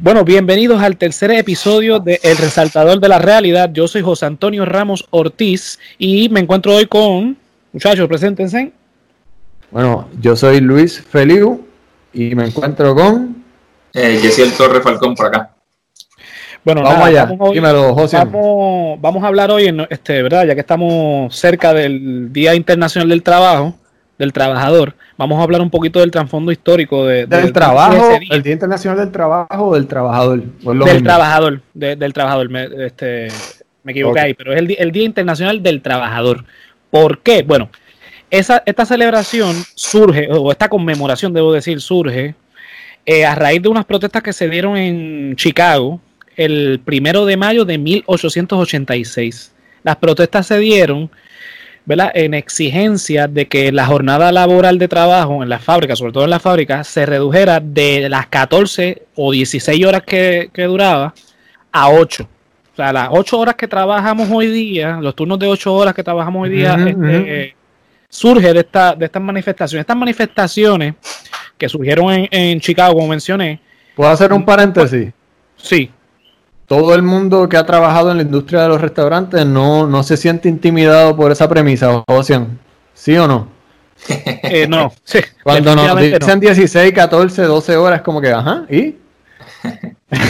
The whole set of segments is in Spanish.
Bueno, bienvenidos al tercer episodio de El Resaltador de la Realidad. Yo soy José Antonio Ramos Ortiz y me encuentro hoy con, muchachos, preséntense. Bueno, yo soy Luis Feliu y me encuentro con... Eh, Yesiel Torre Falcón por acá. Bueno, vamos allá. Vamos, vamos, a hablar hoy, en, este, ¿verdad? Ya que estamos cerca del Día Internacional del Trabajo, del Trabajador, vamos a hablar un poquito del trasfondo histórico de, del trabajo, el Día Internacional del Trabajo o del Trabajador. del Trabajador, del Trabajador, me, este, me equivoqué ahí, pero es el, el, Día Internacional del Trabajador. ¿Por qué? Bueno, esa, esta celebración surge, o esta conmemoración, debo decir, surge eh, a raíz de unas protestas que se dieron en Chicago el primero de mayo de 1886. Las protestas se dieron ¿verdad? en exigencia de que la jornada laboral de trabajo en las fábricas, sobre todo en las fábricas, se redujera de las 14 o 16 horas que, duraba a 8. O sea, las 8 horas que trabajamos hoy día, los turnos de 8 horas que trabajamos hoy día, este, surge de, esta, de estas manifestaciones. Estas manifestaciones que surgieron en, en Chicago, como mencioné. ¿Puedo hacer un paréntesis? Sí todo el mundo que ha trabajado en la industria de los restaurantes no, no se siente intimidado por esa premisa, Ocean. ¿Sí o no? Eh, no, sí, Cuando nos dicen 16, 14, 12 horas, como que, ajá, ¿y?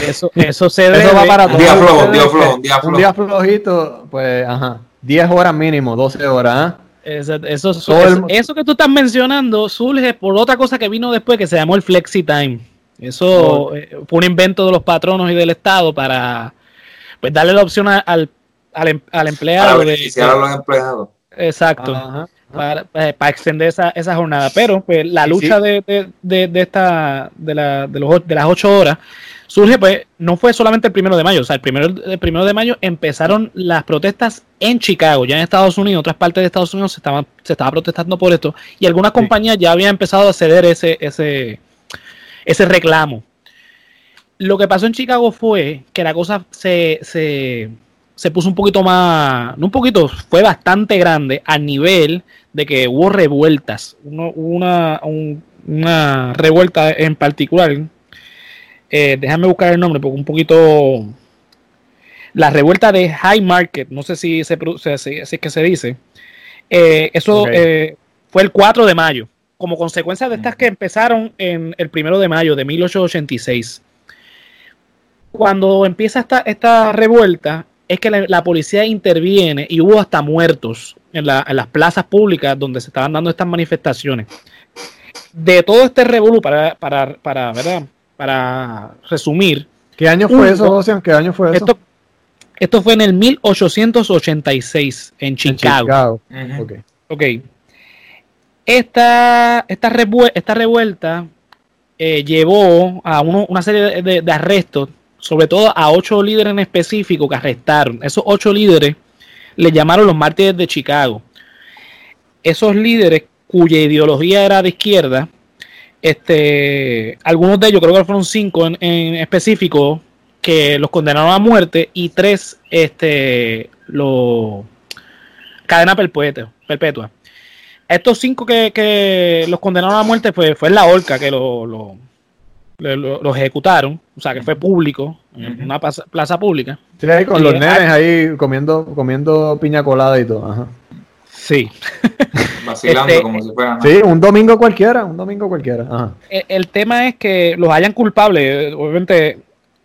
Eso, eso se debe. Eso va para todo. Un día flojo, un día flojo, un día flojo. Un día flojito, pues, ajá. 10 horas mínimo, 12 horas, ¿ah? Eso, eso, que tú estás mencionando surge por otra cosa que vino después que se llamó el Flexi Time. Eso eh, fue un invento de los patronos y del Estado para pues darle la opción al, al, al empleado. Para beneficiar a los empleados. Exacto. Para, eh, para, extender esa, esa jornada. Pero pues la lucha de, de, de, esta, de, la, de, los, de las ocho horas surge, pues, no fue solamente el primero de mayo. O sea, el primero, el primero de mayo empezaron las protestas en Chicago, ya en Estados Unidos, otras partes de Estados Unidos se estaban, se estaba protestando por esto. Y algunas compañías ya habían empezado a ceder ese, ese, ese reclamo. Lo que pasó en Chicago fue que la cosa se, se, puso un poquito más, no un poquito, fue bastante grande a nivel de que hubo revueltas. una, una revuelta en particular. Eh, déjame buscar el nombre porque un poquito... La revuelta de High Market, no sé si, se, si, es que se dice. Eh, eso eh, fue el 4 de mayo como consecuencia de estas que empezaron en el primero de mayo de 1886. Cuando empieza esta, esta revuelta, es que la, policía interviene y hubo hasta muertos en, las plazas públicas donde se estaban dando estas manifestaciones. De todo este revuelo, para, para, para, ¿verdad? para resumir. ¿Qué año fue eso, Ocean? ¿Qué año fue eso? Esto, fue en el 1886 en Chicago. En Chicago. okay. ok. Esta, esta, revuelta eh, llevó a una serie de, arrestos, sobre todo a ocho líderes en específico que arrestaron. Esos ocho líderes le llamaron los mártires de Chicago. Esos líderes cuya ideología era de izquierda, este, algunos de ellos, creo que fueron cinco en, específico, que los condenaron a muerte y tres, este, los cadena perpetua. Estos cinco que, los condenaron a muerte fue, fue en la horca que lo, lo, ejecutaron, o sea que fue público, en una plaza, pública. Sí, ahí con los nenes ahí comiendo, comiendo piña colada y todo. Ajá. Sí. Vacilando este, como si fueran. Sí, un domingo cualquiera, un domingo cualquiera. Ajá. El, el, tema es que los hayan culpables, obviamente.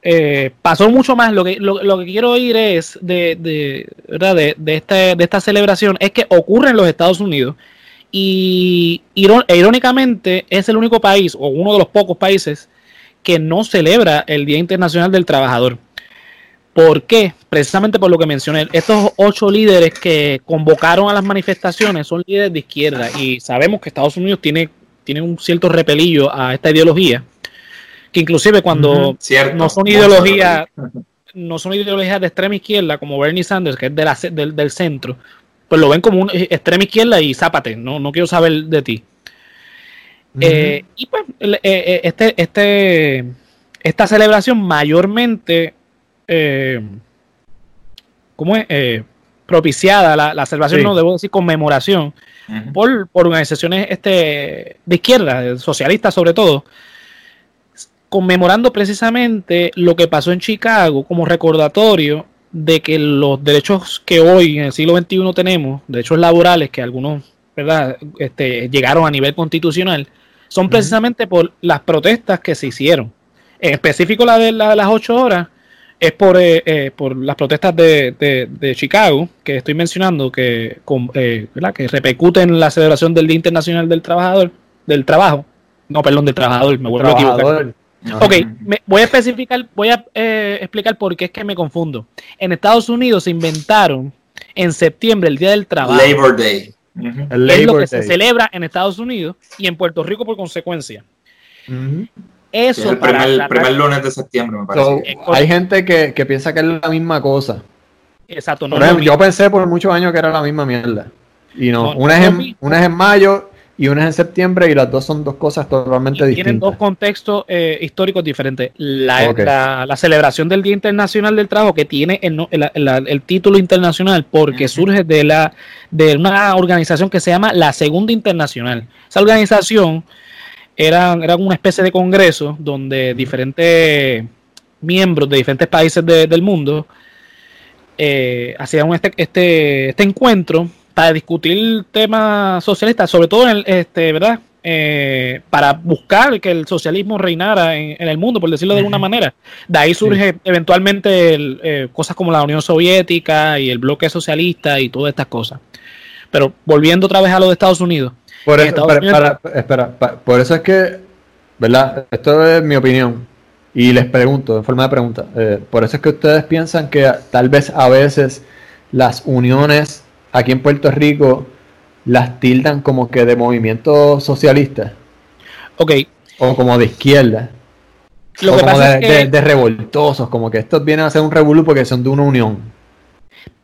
Eh, pasó mucho más. Lo que, lo, que quiero oír es de, de, ¿verdad? De, de, este, de esta celebración es que ocurre en los Estados Unidos y e irónicamente es el único país o uno de los pocos países que no celebra el Día Internacional del Trabajador. ¿Por qué? Precisamente por lo que mencioné. Estos ocho líderes que convocaron a las manifestaciones son líderes de izquierda y sabemos que Estados Unidos tiene, tiene un cierto repelillo a esta ideología, que inclusive cuando no son ideologías no son ideologías de extrema izquierda como Bernie Sanders, que es de la, del, del centro, pues lo ven como un extrema izquierda y zápate, no, no quiero saber de ti. Eh, y pues eh, eh, este, este, esta celebración mayormente, ¿cómo es? propiciada, la, la celebración, no debo decir conmemoración, por, por, organizaciones este, de izquierda, socialistas sobre todo, conmemorando precisamente lo que pasó en Chicago como recordatorio de que los derechos que hoy en el siglo XXI tenemos, derechos laborales que algunos ¿verdad? Este, llegaron a nivel constitucional, son precisamente por las protestas que se hicieron. En específico la de, las ocho horas es por, eh, eh, por las protestas de, de, Chicago que estoy mencionando que, eh, que repercuten la celebración del Día Internacional del Trabajador, del Trabajo. No, perdón, del Trabajador, me vuelvo a equivocar. Ok, voy a especificar, voy a explicar por qué es que me confundo. En Estados Unidos se inventaron en septiembre el Día del Trabajo. Labor Day es lo que se celebra en Estados Unidos y en Puerto Rico por consecuencia. Eso es el primer, lunes de septiembre, me parece. hay gente que, piensa que es la misma cosa. Exacto. yo pensé por muchos años que era la misma mierda. Y no, una, es en, una es en mayo y una es en septiembre y las dos son dos cosas totalmente distintas. Tienen dos contextos eh, históricos diferentes. La, la, celebración del Día Internacional del Trabajo, que tiene el, el, título internacional porque surge de, la, de una organización que se llama la Segunda Internacional. Esa organización era, era una especie de congreso donde diferentes miembros de diferentes países del mundo eh, hacían este, este, este encuentro para discutir temas socialistas, sobre todo en el, este, ¿verdad? Eh, para buscar que el socialismo reinara en, el mundo, por decirlo de alguna manera. De ahí surge eventualmente eh, cosas como la Unión Soviética y el bloque socialista y todas estas cosas. Pero volviendo otra vez a lo de Estados Unidos. Por eso, espera, por eso es que, ¿verdad? Esto es mi opinión. Y les pregunto, en forma de pregunta, eh, por eso es que ustedes piensan que tal vez a veces las uniones aquí en Puerto Rico las tildan como que de movimiento socialista. Ok. O como de izquierda. Lo que como pasa de, es que, de, revoltosos, como que estos vienen a ser un revolú porque son de una unión.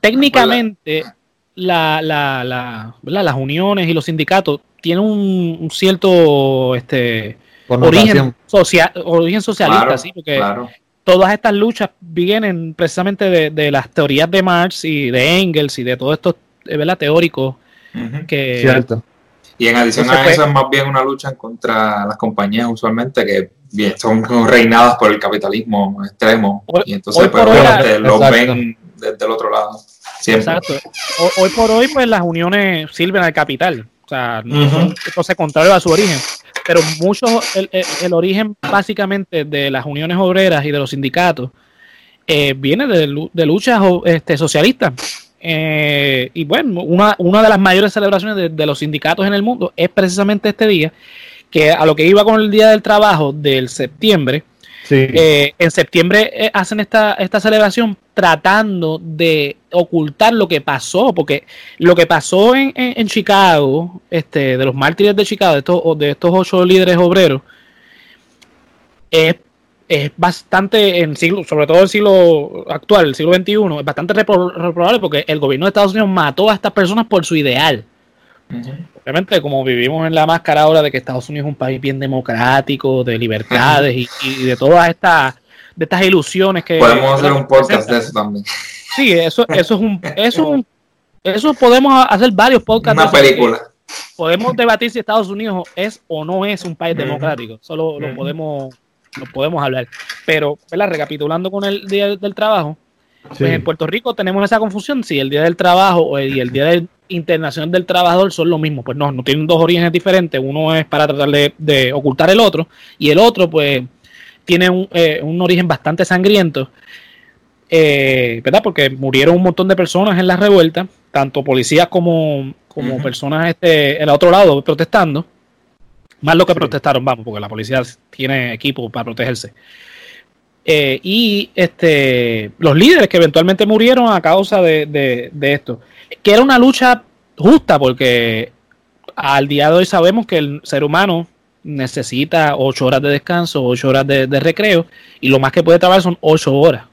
Técnicamente, la, la, la, las uniones y los sindicatos tienen un, cierto este, origen, social, origen socialista, ¿sí? porque todas estas luchas vienen precisamente de, de, las teorías de Marx y de Engels y de todos estos ¿verdad? teórico. que, Cierto. Y en adición a eso es más bien una lucha contra las compañías usualmente que bien, son reinadas por el capitalismo extremo y entonces pues, lo ven desde el otro lado. Exacto. Hoy, por hoy pues las uniones sirven al capital. O sea, entonces contrario a su origen. Pero mucho, el, el, origen básicamente de las uniones obreras y de los sindicatos eh, viene de, de luchas este, socialistas eh, y bueno, una, una, de las mayores celebraciones de, los sindicatos en el mundo es precisamente este día, que a lo que iba con el Día del Trabajo del septiembre. Eh, en septiembre eh, hacen esta, esta celebración tratando de ocultar lo que pasó, porque lo que pasó en, en, Chicago, este, de los mártires de Chicago, de estos, de estos ocho líderes obreros, es es bastante, en siglo, sobre todo el siglo actual, el siglo XXI, es bastante reprobable porque el gobierno de Estados Unidos mató a estas personas por su ideal. Obviamente, como vivimos en la máscara ahora de que Estados Unidos es un país bien democrático, de libertades y, de todas estas de estas ilusiones que podemos hacer un podcast de eso también. Sí, eso, eso es un, eso eso podemos hacer varios podcasts. Una película. Podemos debatir si Estados Unidos es o no es un país democrático. Solo lo podemos no podemos hablar. Pero, recapitulando con el Día del Trabajo, pues en Puerto Rico tenemos esa confusión si el Día del Trabajo y el Día del Internacional del Trabajador son lo mismo. Pues no, no tienen dos orígenes diferentes. Uno es para tratar de, ocultar el otro y el otro, pues, tiene un, eh, origen bastante sangriento. Eh, ¿Verdad? Porque murieron un montón de personas en la revuelta, tanto policías como, como personas este, en el otro lado protestando. Más lo que protestaron, vamos, porque la policía tiene equipo para protegerse. Eh, y este los líderes que eventualmente murieron a causa de, esto. Que era una lucha justa, porque al día de hoy sabemos que el ser humano necesita ocho horas de descanso, ocho horas de, recreo, y lo más que puede trabajar son ocho horas.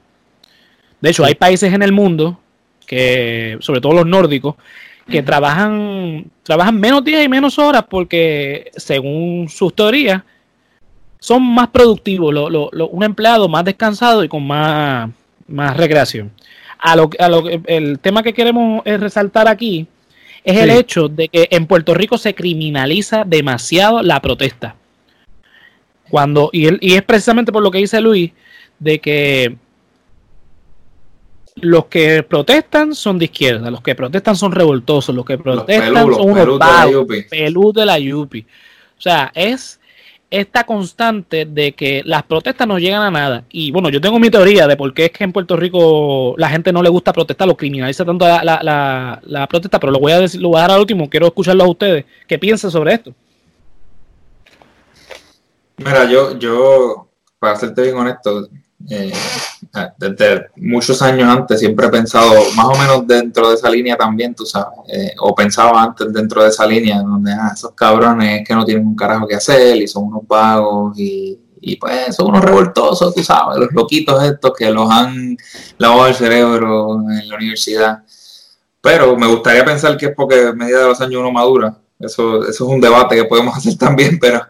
De hecho, hay países en el mundo que, sobre todo los nórdicos, que trabajan, trabajan menos días y menos horas porque, según sus teorías, son más productivos, lo, lo, un empleado más descansado y con más, más recreación. a lo, a lo, el tema que queremos resaltar aquí es el hecho de que en Puerto Rico se criminaliza demasiado la protesta. Cuando, y, y es precisamente por lo que dice Luis, de que los que protestan son de izquierda, los que protestan son revoltosos, los que protestan son unos vagos, pelú de la Yupi. O sea, es esta constante de que las protestas no llegan a nada. Y bueno, yo tengo mi teoría de por qué es que en Puerto Rico la gente no le gusta protestar, lo criminaliza tanto la, la, protesta, pero lo voy a decir, lo voy a dar al último, quiero escucharlo a ustedes. ¿Qué piensan sobre esto? Mira, yo, yo, para serte bien honesto, eh, desde muchos años antes siempre he pensado más o menos dentro de esa línea también, tú sabes, eh, o pensaba antes dentro de esa línea donde ah, esos cabrones que no tienen un carajo que hacer y son unos vagos y, pues son unos revoltosos, tú sabes, los loquitos estos que los han lavado el cerebro en la universidad. Pero me gustaría pensar que es porque a medida de los años uno madura. Eso, eso es un debate que podemos hacer también, pero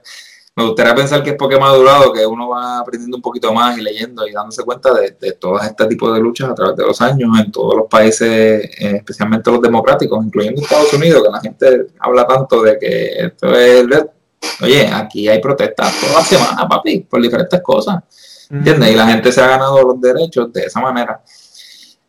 me gustaría pensar que es porque madurado que uno va aprendiendo un poquito más y leyendo y dándose cuenta de, de todo este tipo de luchas a través de los años en todos los países, eh, especialmente los democráticos, incluyendo Estados Unidos, que la gente habla tanto de que esto es... Oye, aquí hay protestas toda la semana, papi, por diferentes cosas. ¿Entiendes? Y la gente se ha ganado los derechos de esa manera.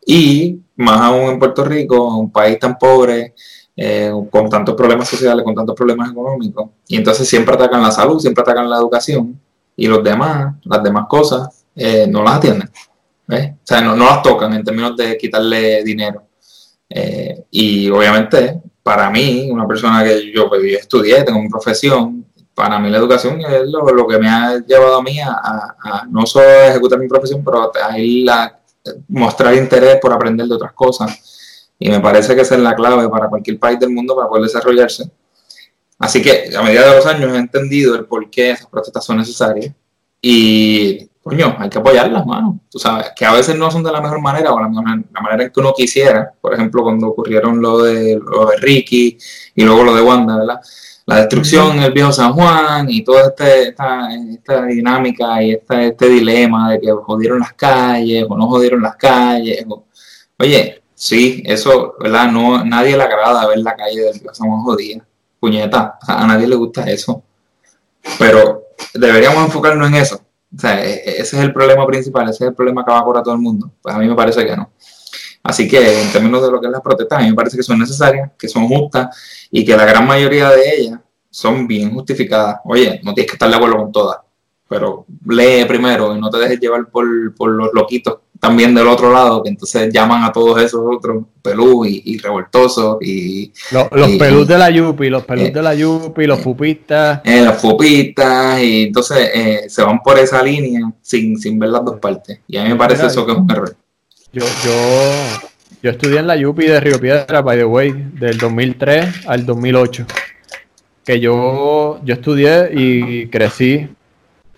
Y más aún en Puerto Rico, un país tan pobre, eh, con tantos problemas sociales, con tantos problemas económicos, y entonces siempre atacan la salud, siempre atacan la educación, y los demás, las demás cosas, eh, no las atienden. O sea, no, las tocan en términos de quitarle dinero. Eh, y obviamente, para mí, una persona que yo, pues, estudié, tengo mi profesión, para mí la educación es lo, que me ha llevado a mí a, no solo ejecutar mi profesión, pero a, ir a mostrar interés por aprender de otras cosas y me parece que esa es la clave para cualquier país del mundo para poder desarrollarse. Así que a medida de los años he entendido el por qué esas protestas son necesarias y, coño, hay que apoyarlas, mano. Tú sabes, que a veces no son de la mejor manera o la, la manera en que uno quisiera. Por ejemplo, cuando ocurrieron lo de, lo de Ricky y luego lo de Wanda, ¿verdad? La destrucción en el viejo San Juan y toda este, esta, esta, dinámica y este, este dilema de que jodieron las calles o no jodieron las calles. oye, Sí, eso, ¿verdad? No, nadie le agrada ver la calle del somos jodidas. Puñeta, a nadie le gusta eso. Pero deberíamos enfocarnos en eso. O sea, e, e, ese es el problema principal, ese es el problema que va a cobrar todo el mundo. Pues a mí me parece que no. Así que en términos de lo que es las protestas, a mí me parece que son necesarias, que son justas y que la gran mayoría de ellas son bien justificadas. Oye, no tienes que estar de acuerdo con todas, pero lee primero y no te dejes llevar por, por los loquitos también del otro lado, que entonces llaman a todos esos otros pelú y, revoltosos y... Los, los de la Yupi, los pelús de la Yupi, los fupistas. Eh, los fupistas, y entonces eh, se van por esa línea sin, sin ver las dos partes. Y a mí me parece eso que es un error. Yo, yo, yo estudié en la Yupi de Río Piedra, by the way, del 2003 al 2008. Que yo, yo estudié y crecí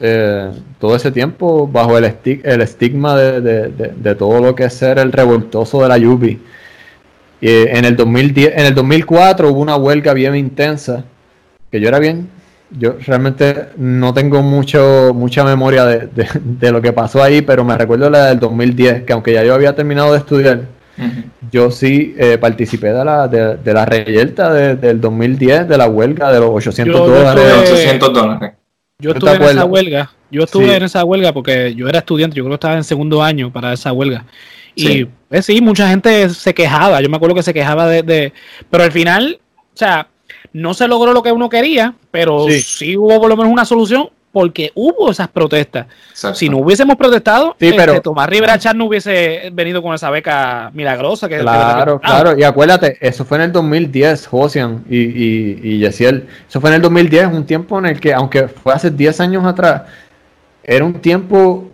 eh, todo ese tiempo bajo el, el estigma de, todo lo que es ser el revoltoso de la Yupi. Y en el 2010, en el 2004 hubo una huelga bien intensa, que yo era bien, yo realmente no tengo mucho, mucha memoria de, lo que pasó ahí, pero me recuerdo la del 2010, que aunque ya yo había terminado de estudiar, yo sí eh, participé de la, de, la reyerta del 2010, de la huelga de los 800 dólares. 800 dólares. Yo estuve en esa huelga. Yo estuve en esa huelga porque yo era estudiante, yo creo que estaba en segundo año para esa huelga. Y pues, sí, mucha gente se quejaba. Yo me acuerdo que se quejaba de, Pero al final, o sea, no se logró lo que uno quería, pero sí hubo por lo menos una solución porque hubo esas protestas. Si no hubiésemos protestado, sí, pero, este, Tomás Rivera Char no hubiese venido con esa beca milagrosa. Que, claro, claro. Y acuérdate, eso fue en el 2010, Josian y, y, y Yesiel. Eso fue en el 2010, un tiempo en el que, aunque fue hace 10 años atrás, era un tiempo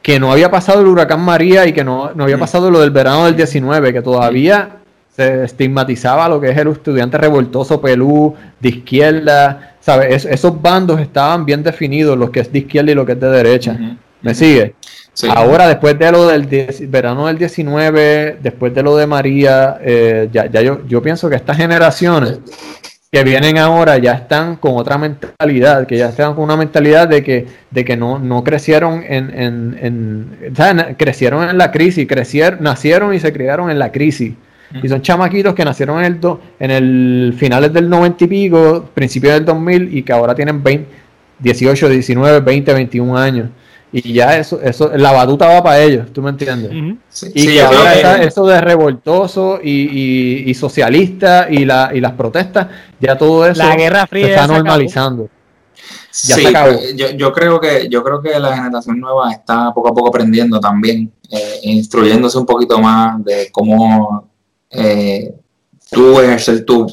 que no había pasado el huracán María y que no, no había mm. pasado lo del verano del 19, que todavía se estigmatizaba lo que es el estudiante revoltoso pelú de izquierda, ¿sabes? esos bandos estaban bien definidos, lo que es de izquierda y lo que es de derecha. ¿Me sigue? Ahora, después de lo del verano del 19, después de lo de María, eh, ya, ya yo, yo pienso que estas generaciones que vienen ahora ya están con otra mentalidad, que ya están con una mentalidad de que, de que no, no crecieron en, en, en crecieron en la crisis, crecieron, nacieron y se criaron en la crisis. Y son chamaquitos que nacieron en el, do, en el finales del 90 y pico, principios del 2000 y que ahora tienen 20, 18, 19, 20, 21 años. Y ya eso, eso, la batuta va para ellos, ¿tú me entiendes? y ahora eso de revoltoso y, y, socialista y, la, y las protestas, ya todo eso la Guerra Fría se está normalizando. Ya se acabó. Pues, yo, yo, creo que, yo creo que la generación nueva está poco a poco aprendiendo también, eh, instruyéndose un poquito más de cómo eh, tú ejercer tu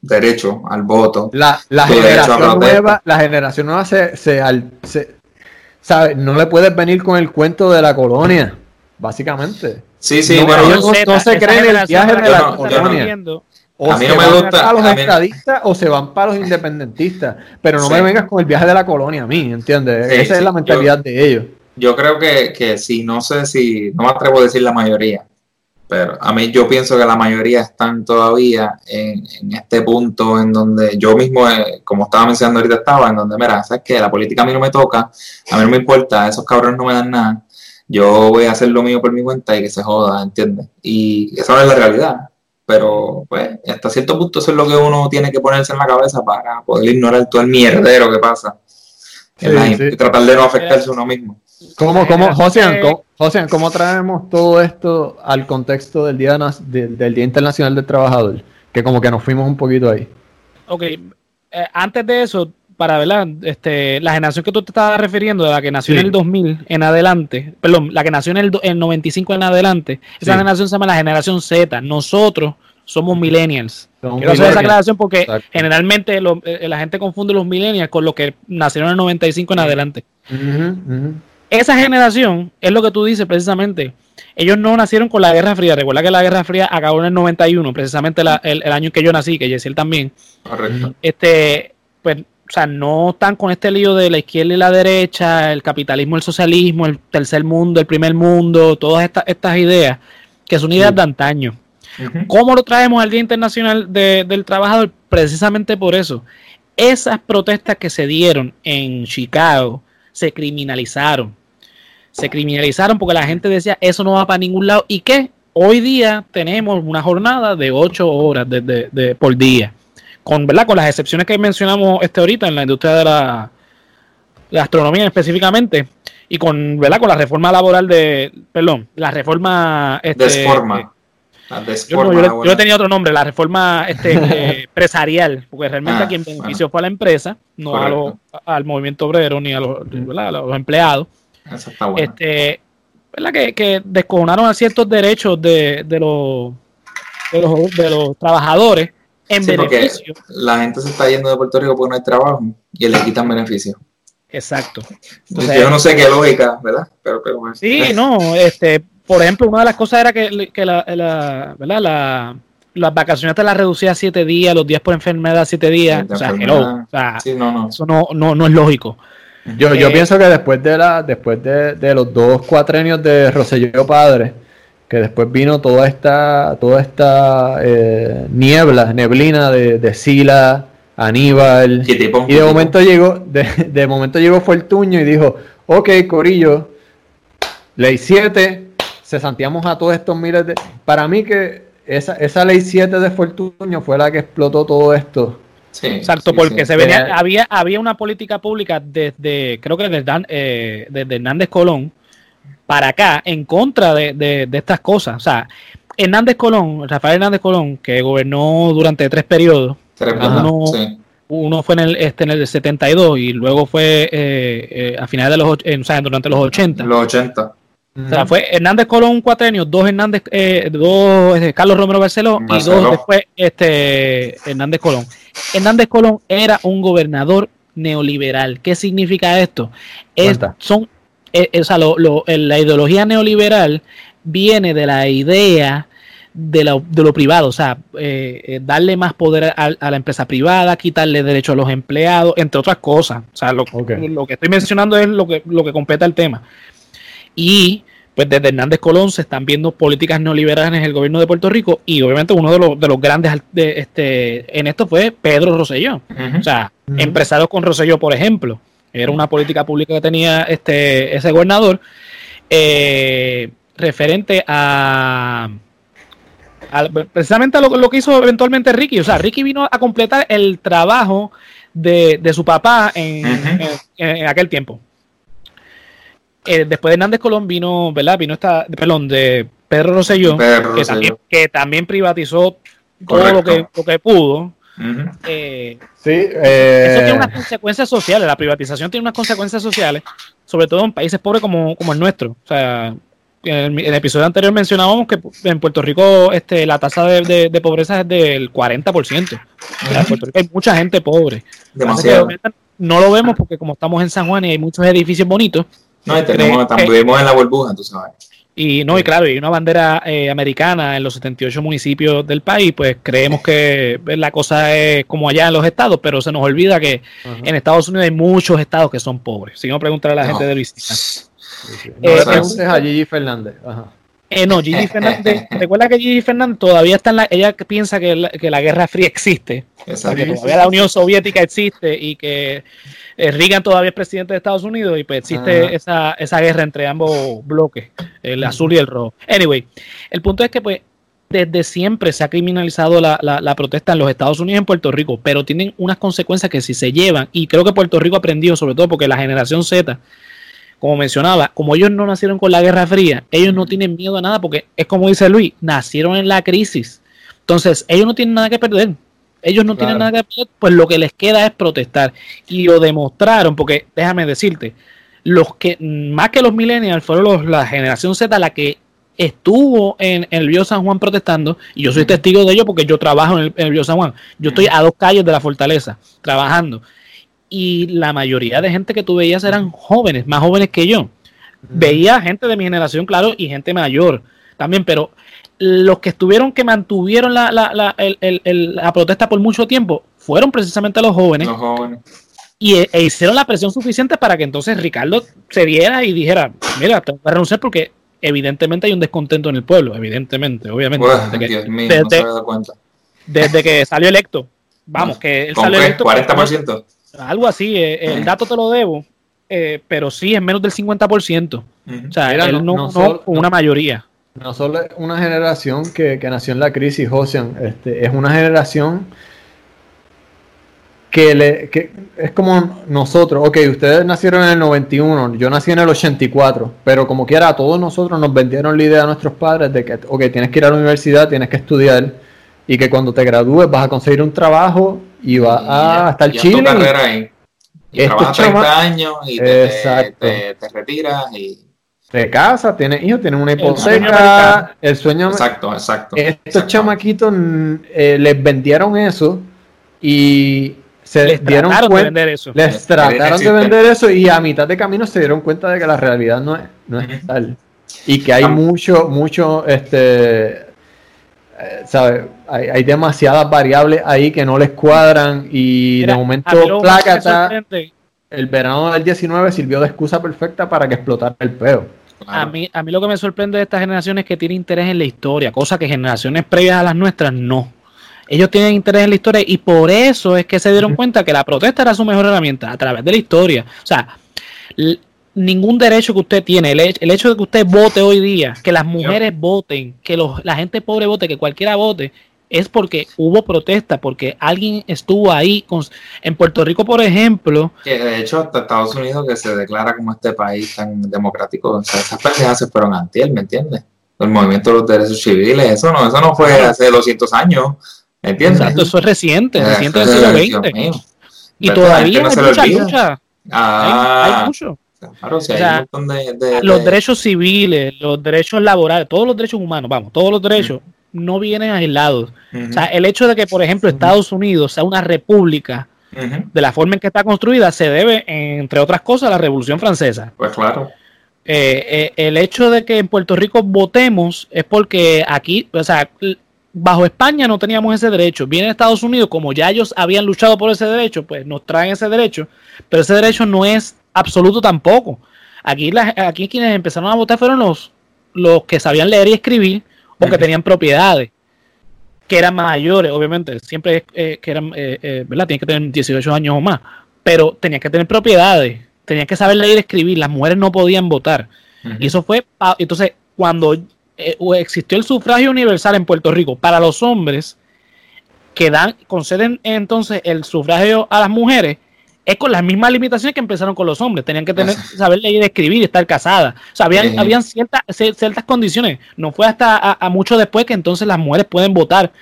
derecho al voto. La, la generación nueva, la generación nueva se, se, se ¿sabes? No le puedes venir con el cuento de la colonia, básicamente. Sí, sí, no, ellos no, se creen el viaje de la colonia. O a mí no me gusta. A los estadistas o se van para los independentistas. Pero no me vengas con el viaje de la colonia a mí, ¿entiendes? Esa es la mentalidad de ellos. Yo creo que, que si, no sé si, no me atrevo a decir la mayoría, pero a mí yo pienso que la mayoría están todavía en, este punto en donde yo mismo, eh, como estaba mencionando ahorita, estaba en donde, mira, sabes que la política a mí no me toca, a mí no me importa, esos cabrones no me dan nada, yo voy a hacer lo mío por mi cuenta y que se joda, ¿entiendes? Y esa no es la realidad, pero pues hasta cierto punto eso es lo que uno tiene que ponerse en la cabeza para poder ignorar todo el mierdero que pasa y tratar de no afectarse a uno mismo. ¿Cómo, cómo, José, ¿cómo traemos todo esto al contexto del Día, del, Día Internacional del Trabajador? Que como que nos fuimos un poquito ahí. Ok, eh, antes de eso, para ver este, la generación que tú te estabas refiriendo, de la que nació en el 2000 en adelante, perdón, la que nació en el, 95 en adelante, esa generación se llama la generación Z. Nosotros somos millennials. Quiero hacer esa aclaración porque generalmente eh, la gente confunde los millennials con los que nacieron en el 95 en adelante esa generación es lo que tú dices precisamente. Ellos no nacieron con la Guerra Fría. Recuerda que la Guerra Fría acabó en el 91, precisamente el, año en que yo nací, que Yesiel también. Correcto. Este, pues, o sea, no están con este lío de la izquierda y la derecha, el capitalismo, el socialismo, el tercer mundo, el primer mundo, todas estas, estas ideas, que son ideas de antaño. ¿Cómo lo traemos al Día Internacional del Trabajador? Precisamente por eso. Esas protestas que se dieron en Chicago se criminalizaron se criminalizaron porque la gente decía eso no va para ningún lado y que hoy día tenemos una jornada de ocho horas de, por día. Con verdad con las excepciones que mencionamos este ahorita en la industria de la, gastronomía específicamente y con verdad con la reforma laboral de perdón la reforma este, Desforma. Eh, yo, yo, tenía otro nombre, la reforma este, eh, empresarial, porque realmente a quien benefició fue a la empresa, no al movimiento obrero ni a los, a los empleados. Este, ¿verdad? Que, que descojonaron a ciertos derechos de, de, los, de, los, trabajadores en beneficio. La gente se está yendo de Puerto Rico porque no hay trabajo y le quitan beneficio. Exacto. yo no sé qué lógica, ¿verdad? Pero, sí, no, este, por ejemplo, una de las cosas era que, que la, la, ¿verdad? La, las vacaciones te las reducía a siete días, los días por enfermedad siete días. O sea, no, eso no, no, no es lógico. Yo, yo eh, pienso que después de la, después de, de los dos cuatrenios de Roselló Padre, que después vino toda esta, toda esta eh, niebla, neblina de, de Sila, Aníbal, y de momento llegó, de, de momento llegó Fortuño y dijo, ok, Corillo, ley 7, se santiamos a todos estos miles de. Para mí que esa, esa ley 7 de Fortuño fue la que explotó todo esto Exacto, porque se venía, había, había una política pública desde, creo que desde, eh, desde Hernández Colón para acá en contra de, de, estas cosas. O sea, Hernández Colón, Rafael Hernández Colón, que gobernó durante tres periodos, uno, fue en el, este, en el 72 y luego fue eh, eh, a finales de los, o sea, durante los 80. Los 80. O sea, fue Hernández Colón un cuatrenio, dos Hernández, eh, dos este, Carlos Romero Barceló y dos después este Hernández Colón. Hernández Colón era un gobernador neoliberal. ¿Qué significa esto? Es, son, eh, o sea, la ideología neoliberal viene de la idea de lo, de lo privado, o sea, eh, darle más poder a, la empresa privada, quitarle derecho a los empleados, entre otras cosas. O sea, lo, lo que estoy mencionando es lo que, lo que completa el tema. Y pues desde Hernández Colón se están viendo políticas neoliberales en el gobierno de Puerto Rico y obviamente uno de los, de los grandes de este, en esto fue Pedro Rosselló. O sea, empresario con Rosselló, por ejemplo, era una política pública que tenía este ese gobernador eh, referente a, precisamente a lo, que hizo eventualmente Ricky. O sea, Ricky vino a completar el trabajo de, su papá en aquel tiempo. Eh, después de Hernández Colón vino, ¿verdad? Vino esta, perdón, de Pedro Rosselló, que, También, privatizó todo lo que, lo que pudo. Eh, sí, eh, eso tiene unas consecuencias sociales. La privatización tiene unas consecuencias sociales, sobre todo en países pobres como, como el nuestro. O sea, en el, episodio anterior mencionábamos que en Puerto Rico este, la tasa de, de, pobreza es del 40%. En Puerto Rico hay mucha gente pobre. Demasiado. No lo vemos porque como estamos en San Juan y hay muchos edificios bonitos, no, y tenemos, vivimos en la burbuja, tú sabes. Y no, y claro, y una bandera eh, americana en los 78 municipios del país, pues creemos que pues, la cosa es como allá en los estados, pero se nos olvida que en Estados Unidos hay muchos estados que son pobres. Si no, preguntar a la gente de visita. Eh, a Gigi Fernández. Ajá. Eh, no, Gigi Fernández, recuerda que Gigi Fernández todavía está en la, ella piensa que la, que la Guerra Fría existe, que todavía la Unión Soviética existe y que eh, Reagan todavía es presidente de Estados Unidos y pues existe esa, esa guerra entre ambos bloques, el azul y el rojo. Anyway, el punto es que pues desde siempre se ha criminalizado la, la, protesta en los Estados Unidos y en Puerto Rico, pero tienen unas consecuencias que si se llevan, y creo que Puerto Rico ha aprendido, sobre todo porque la generación Z, como mencionaba, como ellos no nacieron con la Guerra Fría, ellos no tienen miedo a nada porque es como dice Luis, nacieron en la crisis. Entonces, ellos no tienen nada que perder. Ellos no tienen nada que perder, pues lo que les queda es protestar. Y lo demostraron, porque déjame decirte, los que, más que los millennials, fueron los, la generación Z la que estuvo en, el Río San Juan protestando, y yo soy testigo de ello porque yo trabajo en el, en San Juan. Yo estoy a dos calles de la fortaleza, trabajando y la mayoría de gente que tú veías eran jóvenes, más jóvenes que yo. Veía gente de mi generación, claro, y gente mayor también, pero los que estuvieron, que mantuvieron la, la, la, la protesta por mucho tiempo, fueron precisamente los jóvenes. Los jóvenes. Y e, e, hicieron la presión suficiente para que entonces Ricardo se diera y dijera, mira, te voy a renunciar porque evidentemente hay un descontento en el pueblo, evidentemente, obviamente. desde, que, salió electo. Vamos, que él salió electo. 40%. Algo así, eh, el dato te lo debo, eh, pero sí es menos del 50%. O sea, era no, no, una mayoría. No solo es una generación que, nació en la crisis, Josian, este, es una generación que, le, que es como nosotros, ok, ustedes nacieron en el 91, yo nací en el 84, pero como quiera, a todos nosotros nos vendieron la idea a nuestros padres de que, ok, tienes que ir a la universidad, tienes que estudiar y que cuando te gradúes vas a conseguir un trabajo y vas a estar Chile. carrera ahí. Y trabajas 30 años y te, te, retiras y de casa, tienes hijos, tienes una hipoteca, el sueño. Exacto, exacto. Estos chamaquitos eh, les vendieron eso y se les dieron trataron de vender eso. Les trataron de vender eso y a mitad de camino se dieron cuenta de que la realidad no es, no es tal. Y que hay mucho, mucho, este, ¿sabes? Hay, hay, demasiadas variables ahí que no les cuadran y de momento Plácata, el verano del 19 sirvió de excusa perfecta para que explotara el peo. A, mí, a mí lo que me sorprende de esta generación es que tiene interés en la historia, cosa que generaciones previas a las nuestras no. Ellos tienen interés en la historia y por eso es que se dieron cuenta que la protesta era su mejor herramienta a través de la historia. O sea, ningún derecho que usted tiene, el, hecho de que usted vote hoy día, que las mujeres voten, que los, la gente pobre vote, que cualquiera vote, es porque hubo protesta, porque alguien estuvo ahí. en Puerto Rico, por ejemplo. Que de hecho, hasta Estados Unidos, que se declara como este país tan democrático, o sea, esas pendejas se fueron antiel, ¿me entiendes? El movimiento de los derechos civiles, eso no, eso no fue hace 200 años, ¿me entiendes? Exacto, eso es reciente, reciente del siglo XX. Y todavía hay mucha lucha. Ah, hay mucho los derechos civiles, los derechos laborales, todos los derechos humanos, vamos, todos los derechos no vienen aislados. O sea, el hecho de que, por ejemplo, Estados Unidos sea una república de la forma en que está construida se debe, entre otras cosas, a la Revolución Francesa. Pues claro. Eh, eh, el hecho de que en Puerto Rico votemos es porque aquí, o sea, bajo España no teníamos ese derecho. Viene Estados Unidos, como ya ellos habían luchado por ese derecho, pues nos traen ese derecho, pero ese derecho no es absoluto tampoco. Aquí, aquí quienes empezaron a votar fueron los, los que sabían leer y escribir o que tenían propiedades que eran mayores, obviamente, siempre eh, que eran, eh, eh, ¿verdad? Tienen que tener 18 años o más, pero tenían que tener propiedades, tenían que saber leer y escribir, las mujeres no podían votar. Y eso fue, entonces, cuando existió el sufragio universal en Puerto Rico para los hombres, que dan, conceden entonces el sufragio a las mujeres, es con las mismas limitaciones que empezaron con los hombres. Tenían que tener, saber leer, escribir estar casadas. O sea, habían, habían ciertas, ciertas condiciones. No fue hasta a, mucho después que entonces las mujeres pueden votar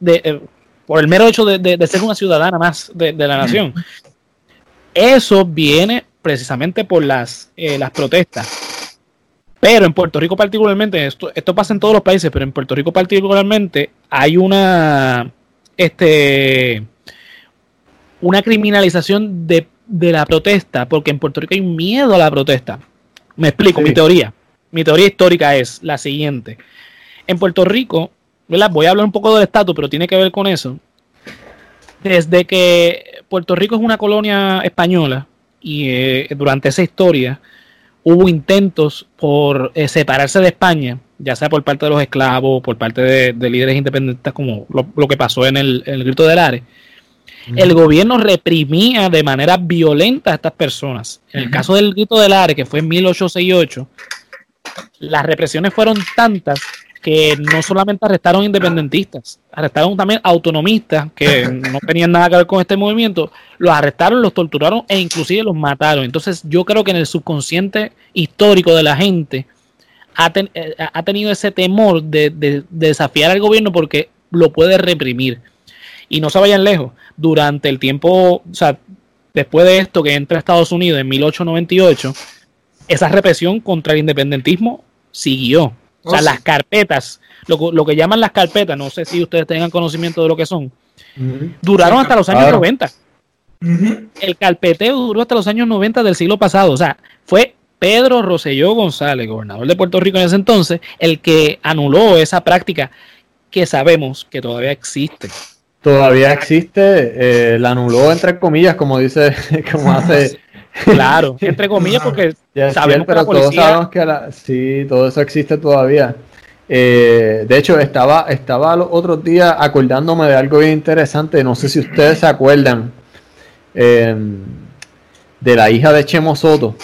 de, eh, por el mero hecho de, ser una ciudadana más de, la nación. Eso viene precisamente por las, eh, las protestas. Pero en Puerto Rico particularmente, esto, esto pasa en todos los países, pero en Puerto Rico particularmente hay una este una criminalización de, la protesta, porque en Puerto Rico hay miedo a la protesta. Me explico, mi teoría. Mi teoría histórica es la siguiente. En Puerto Rico, voy a hablar un poco del estatus, pero tiene que ver con eso. Desde que Puerto Rico es una colonia española y eh, durante esa historia hubo intentos por eh, separarse de España, ya sea por parte de los esclavos, por parte de, líderes independentistas, como lo, que pasó en el, en el Grito del Ares el gobierno reprimía de manera violenta a estas personas. En el caso del grito del Are, que fue en 1868, las represiones fueron tantas que no solamente arrestaron independentistas, arrestaron también autonomistas que no tenían nada que ver con este movimiento, los arrestaron, los torturaron e inclusive los mataron. Entonces yo creo que en el subconsciente histórico de la gente ha, eh, tenido ese temor de desafiar al gobierno porque lo puede reprimir. Y no se vayan lejos. Durante el tiempo, o sea, después de esto que entra a Estados Unidos en 1898, esa represión contra el independentismo siguió. O sea, oh, las carpetas, lo, que llaman las carpetas, no sé si ustedes tengan conocimiento de lo que son, duraron hasta los años 90. El carpeteo duró hasta los años 90 del siglo pasado. O sea, fue Pedro Rosselló González, gobernador de Puerto Rico en ese entonces, el que anuló esa práctica que sabemos que todavía existe todavía existe, eh, la anuló entre comillas, como dice, como hace. Claro, entre comillas, porque sabemos pero todos sabemos que sí, todo eso existe todavía. Eh, de hecho, estaba, estaba los otros días acordándome de algo bien interesante. No sé si ustedes se acuerdan em, de la hija de Chemo Soto,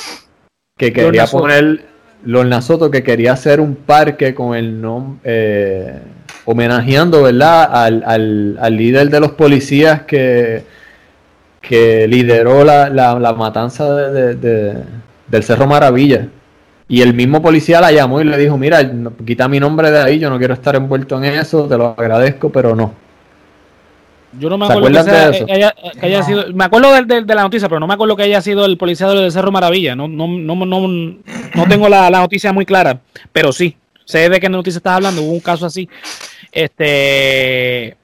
que quería poner Lorna Soto, que quería hacer un parque con el nombre. Eh, homenajeando ¿verdad? Al, al, al, líder de los policías que, que lideró la, la, matanza de, del Cerro Maravilla. Y el mismo policía la llamó y le dijo, mira, quita mi nombre de ahí, yo no quiero estar envuelto en eso, te lo agradezco, pero no. Yo no me acuerdo que, haya, sido, me acuerdo de, de, la noticia, pero no me acuerdo que haya sido el policía del Cerro Maravilla. No, no, no, no, no tengo la, la, noticia muy clara, pero sí, sé de qué noticia estás hablando. Hubo un caso así este.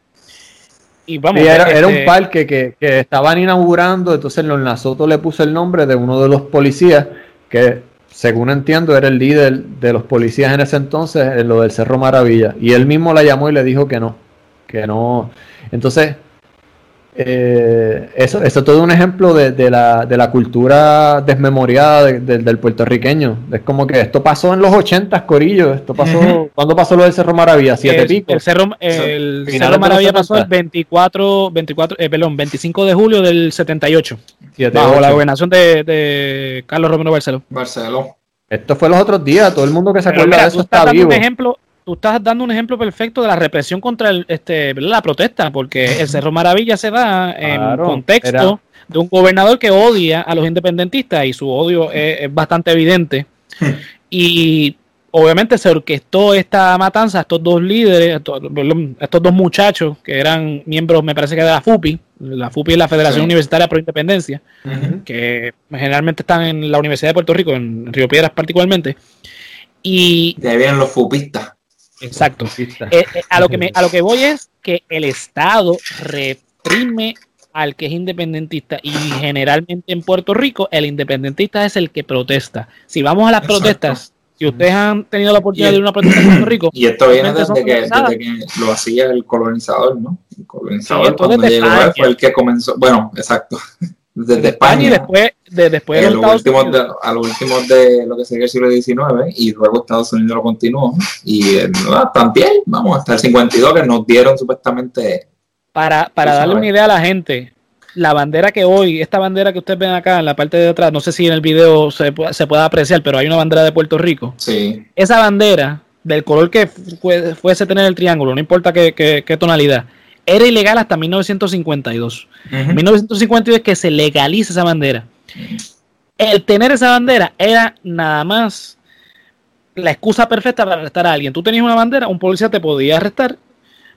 Y vamos, era, un este parque que, estaban inaugurando, entonces Lorna Soto le puso el nombre de uno de los policías, que según entiendo era el líder de los policías en ese entonces, en lo del Cerro Maravilla. Y él mismo la llamó y le dijo que no, que no. Entonces, eh, eso, eso es todo un ejemplo de, la, de la, cultura desmemoriada del puertorriqueño. Es como que esto pasó en los 80, Corillo. Esto pasó. ¿Cuándo pasó lo del Cerro Maravilla? ¿Siete el, pico? El Cerro, el Cerro Maravilla pasó el 24, 24 eh, perdón, 25 de julio del 78. bajo la gobernación de, Carlos Romero Barceló. Barceló. Esto fue los otros días. Todo el mundo que se acuerda de eso está vivo. Un ejemplo, tú estás dando un ejemplo perfecto de la represión contra el, este, la protesta, porque el Cerro Maravilla se da en contexto de un gobernador que odia a los independentistas y su odio es, bastante evidente. y obviamente se orquestó esta matanza a estos dos líderes, a estos, dos muchachos que eran miembros, me parece que de la FUPI, la FUPI es la Federación Universitaria Pro Independencia, que generalmente están en la Universidad de Puerto Rico, en Río Piedras particularmente. Y de ahí vienen los fupistas. Exacto. Eh, eh, a, lo que me, a lo que voy es que el Estado reprime al que es independentista y generalmente en Puerto Rico el independentista es el que protesta. Si vamos a las protestas, si ustedes han tenido la oportunidad de ir a una protesta en Puerto Rico, y esto viene desde que, lo hacía el colonizador, ¿no? El colonizador cuando llegó fue el que comenzó, bueno, exacto. desde, España, y después de, después de los últimos de, a los últimos de lo que sería el siglo XIX y luego Estados Unidos lo continuó y eh, también vamos hasta el 52 que nos dieron supuestamente para, para darle una idea a la gente la bandera que hoy, esta bandera que ustedes ven acá en la parte de atrás, no sé si en el video se, se puede apreciar, pero hay una bandera de Puerto Rico. Sí. Esa bandera, del color que fuese tener el triángulo, no importa qué, qué, tonalidad, era ilegal hasta 1952. En 1952 es que se legaliza esa bandera. El tener esa bandera era nada más la excusa perfecta para arrestar a alguien. Tú tenías una bandera, un policía te podía arrestar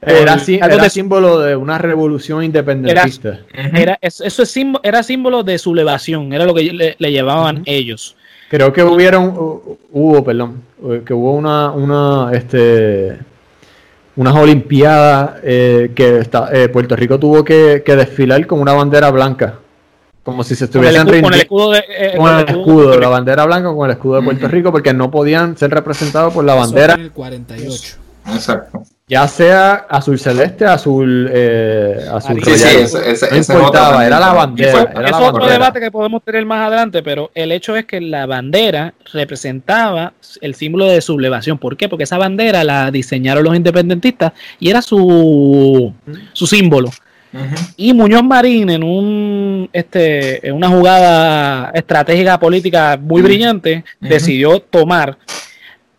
era, era símbolo de una revolución independentista. Era, eso es símbolo, era símbolo de sublevación, era lo que le, llevaban ellos. Creo que hubieron, hubo, perdón, que hubo una, una, este, unas olimpiadas eh, que eh, Puerto Rico tuvo que, desfilar con una bandera blanca. Como si se estuviesen con el escudo, de, eh, con el escudo, la bandera blanca con el escudo de Puerto Rico, porque no podían ser representados por la bandera. el 48. Exacto. Ya sea azul celeste, azul, eh, azul sí, sí, ese, importaba, era la bandera. es otro debate que podemos tener más adelante, pero el hecho es que la bandera representaba el símbolo de sublevación. ¿Por qué? Porque esa bandera la diseñaron los independentistas y era su, su símbolo. Y Muñoz Marín, en un este en una jugada estratégica política muy brillante, decidió tomar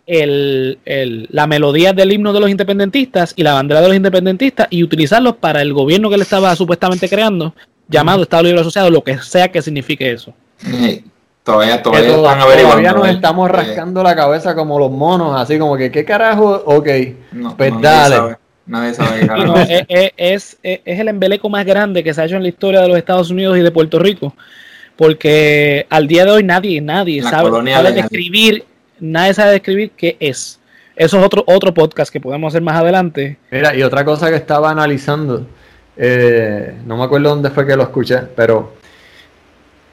el, la melodía del himno de los independentistas y la bandera de los independentistas y utilizarlos para el gobierno que él estaba supuestamente creando, llamado Estado Libre Asociado, lo que sea que signifique eso. todavía, todavía, nos estamos eh, rascando la cabeza como los monos, así como que, ¿qué carajo? Ok, pues dale. Nadie sabe. es, es, es, el embeleco más grande que se ha hecho en la historia de los Estados Unidos y de Puerto Rico. Porque al día de hoy nadie, nadie sabe, sabe describir nadie sabe describir qué es. Eso es otro, otro podcast que podemos hacer más adelante. Mira, y otra cosa que estaba analizando, eh, no me acuerdo dónde fue que lo escuché, pero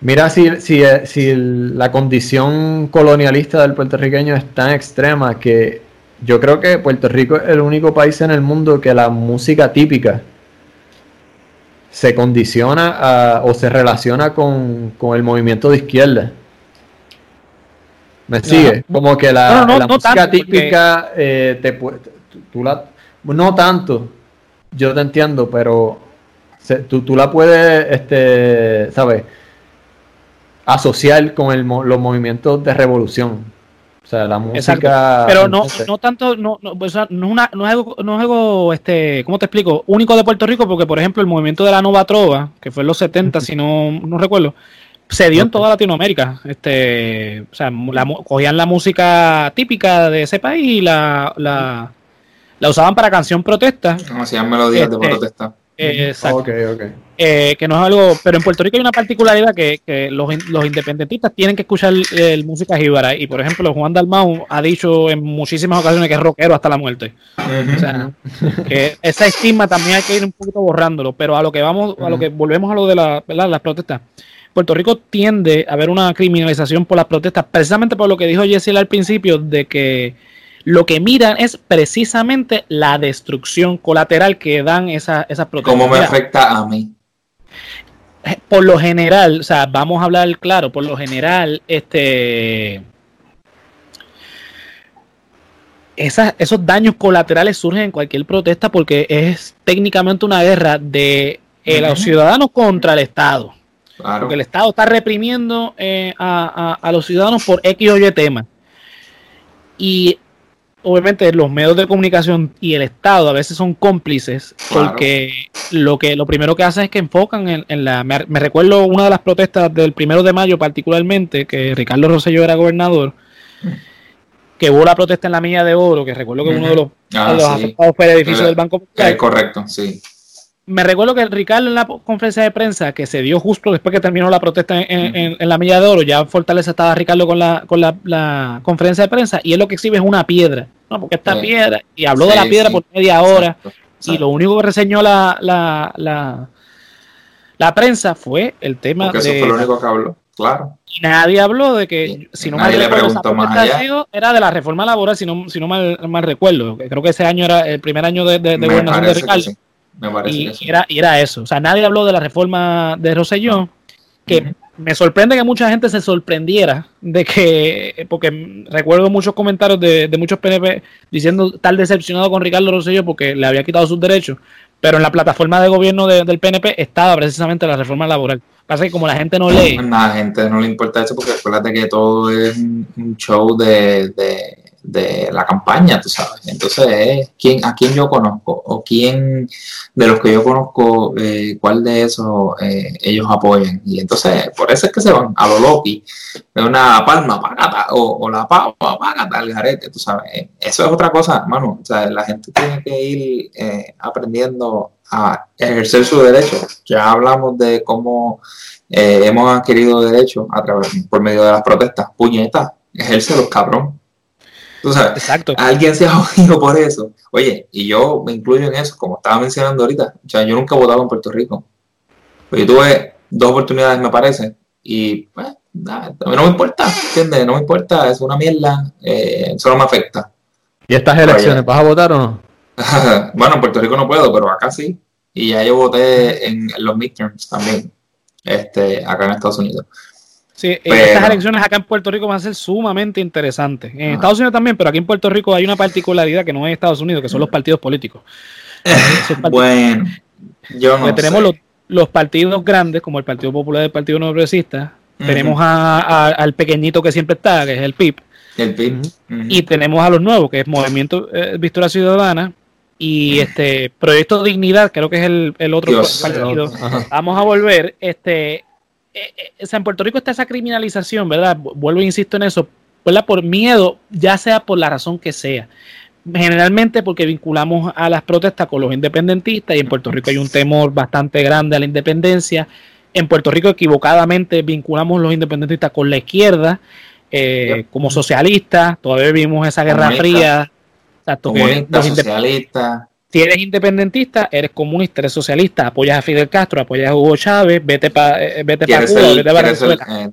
mira si, si, si la condición colonialista del puertorriqueño es tan extrema que yo creo que Puerto Rico es el único país en el mundo que la música típica se condiciona o se relaciona con, con el movimiento de izquierda. ¿Me sigue? Como que la, música típica, eh, te, tú, la, no tanto, yo te entiendo, pero tú, tú, la puedes, este, ¿sabes? Asociar con el, los movimientos de revolución. O sea, la música. Pero no, no tanto, no, no, no, es una, no es algo, no es algo, este, ¿cómo te explico? Único de Puerto Rico, porque por ejemplo el movimiento de la Nova Trova, que fue en los 70, si no, no recuerdo, se dio en toda Latinoamérica. Este, o sea, cogían la música típica de ese país y la, la, usaban para canción protesta. Como hacían melodías de este, protesta. Eh, exacto. Eh, que no es algo, pero en Puerto Rico hay una particularidad que, que los, los, independentistas tienen que escuchar el, música jíbara. Y por ejemplo Juan Dalmau ha dicho en muchísimas ocasiones que es rockero hasta la muerte. O sea, que esa estigma también hay que ir un poquito borrándolo, pero a lo que vamos, a lo que volvemos a lo de la, las protestas. Puerto Rico tiende a haber una criminalización por las protestas, precisamente por lo que dijo Jessica al principio, de que lo que miran es precisamente la destrucción colateral que dan esas, esas protestas. ¿Cómo me afecta a mí? Eh, por lo general, o sea, vamos a hablar claro, por lo general, este... esos daños colaterales surgen en cualquier protesta porque es técnicamente una guerra de eh, los ciudadanos contra el Estado. Porque el Estado está reprimiendo eh, a, los ciudadanos por X o Y tema. Y obviamente los medios de comunicación y el Estado a veces son cómplices porque lo que lo primero que hacen es que enfocan en, la... Me, recuerdo una de las protestas del primero de mayo particularmente, que Ricardo Rosselló era gobernador, que hubo la protesta en la Milla de Oro, que recuerdo que uno de los, ah, afectados fue el edificio del Banco Popular. Es correcto, sí me recuerdo que Ricardo en la conferencia de prensa que se dio justo después que terminó la protesta en, la Milla de Oro, ya Fortaleza estaba Ricardo con la, con la, conferencia de prensa y él lo que exhibe es una piedra, ¿no? Porque esta piedra, y habló de la piedra por media hora y lo único que reseñó la, la, la, la prensa fue el tema Porque de... Eso fue lo único que habló, claro. Y nadie habló de que, si no mal recuerdo, era de la reforma laboral, si no, si no mal, mal recuerdo. Creo que ese año era el primer año de, de, de gobernación de Ricardo y, era, y era eso. O sea, nadie habló de la reforma de Rosellón. que me sorprende que mucha gente se sorprendiera de que, porque recuerdo muchos comentarios de, muchos PNP diciendo tal decepcionado con Ricardo Rosselló porque le había quitado sus derechos, pero en la plataforma de gobierno del PNP estaba precisamente la reforma laboral. Pasa que como la gente no lee. A la gente no le importa eso porque acuérdate que todo es un show de de la campaña, tú sabes. Entonces, ¿quién, ¿a quién yo conozco? ¿O quién de los que yo conozco, eh, cuál de esos eh, ellos apoyan? Y entonces, por eso es que se van a lo Loki, de una palma, pagata, o, o la pava, pagata, al garete, tú sabes. Eso es otra cosa, hermano. O sea, la gente tiene que ir eh, aprendiendo a ejercer su derecho. Ya hablamos de cómo hemos adquirido derechos a través, por medio de las protestas. Puñetas, los cabrón Exacto. alguien se ha jodido por eso. Oye, y yo me incluyo en eso, como estaba mencionando ahorita. O sea, yo nunca he votado en Puerto Rico. Pues yo tuve dos oportunidades, me parece, y pues, nada, no me importa, ¿entiendes? No me importa, es una mierda, eh, eso no me afecta. ¿Y estas elecciones, vas a votar o no? bueno, en Puerto Rico no puedo, pero acá sí. Y ya yo voté en los midterms también, este, acá en Estados Unidos. Sí, estas elecciones acá en Puerto Rico van a ser sumamente interesantes. En Estados Unidos también, pero aquí en Puerto Rico hay una particularidad que no es Estados Unidos, que son los partidos políticos. bueno, yo no tenemos los, los, partidos grandes, como el Partido Popular y el Partido No Progresista. Tenemos a, al pequeñito que siempre está, que es el PIB. El PIB. Y tenemos a los nuevos, que es Movimiento eh, Victoria Ciudadana y este Proyecto Dignidad, creo que es el, el otro partido. Vamos a volver. Este, eh, eh, en Puerto Rico está esa criminalización, ¿verdad? Vuelvo e insisto en eso, ¿verdad? Por miedo, ya sea por la razón que sea. Generalmente porque vinculamos a las protestas con los independentistas y en Puerto Rico hay un temor bastante grande a la independencia. En Puerto Rico equivocadamente vinculamos los independentistas con la izquierda eh, como socialistas. Todavía vivimos esa guerra fría. Exacto, Comunista, socialista si eres independentista, eres comunista, eres socialista, apoyas a Fidel Castro, apoyas a Hugo Chávez, vete para eh, vete Cuba, vete para Venezuela. Eh,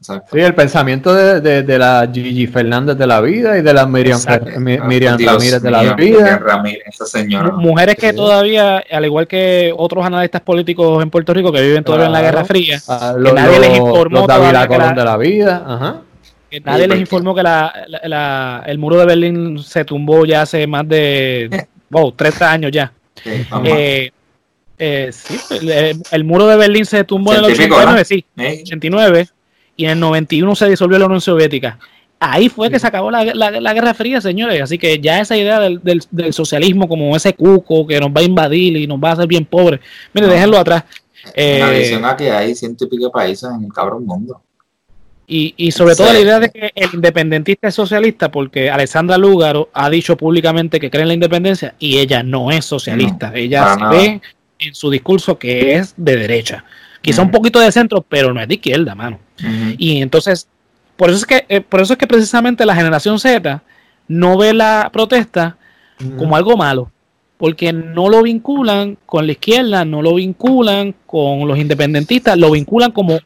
sí, el pensamiento de, de, la Gigi Fernández de la vida y de la Miriam, Miriam Ramírez de la vida. Ramírez, esa señora. Mujeres que todavía, al igual que otros analistas políticos en Puerto Rico que viven todavía en la Guerra Fría, ah, que nadie les informó los de la vida, Ajá. Que nadie les informó que la, la, el muro de Berlín se tumbó ya hace más de wow, 30 años ya. Eh, eh, sí, el, muro de Berlín se tumbó en el 89, sí, 89, y en el 91 se disolvió la Unión Soviética. Ahí fue que se acabó la, la, Guerra Fría, señores. Así que ya esa idea del, del, socialismo como ese cuco que nos va a invadir y nos va a hacer bien pobres, mire, déjenlo atrás. Eh, a que hay ciento y pico países en el cabrón mundo. Y, sobre todo la idea de que el independentista es socialista, porque Alessandra Lúgaro ha dicho públicamente que cree en la independencia y ella no es socialista. ella se ve en su discurso que es de derecha. Quizá un poquito de centro, pero no es de izquierda, mano. Y entonces, por eso es que, eh, por eso es que precisamente la generación Z no ve la protesta como algo malo porque no lo vinculan con la izquierda, no lo vinculan con los independentistas, lo vinculan como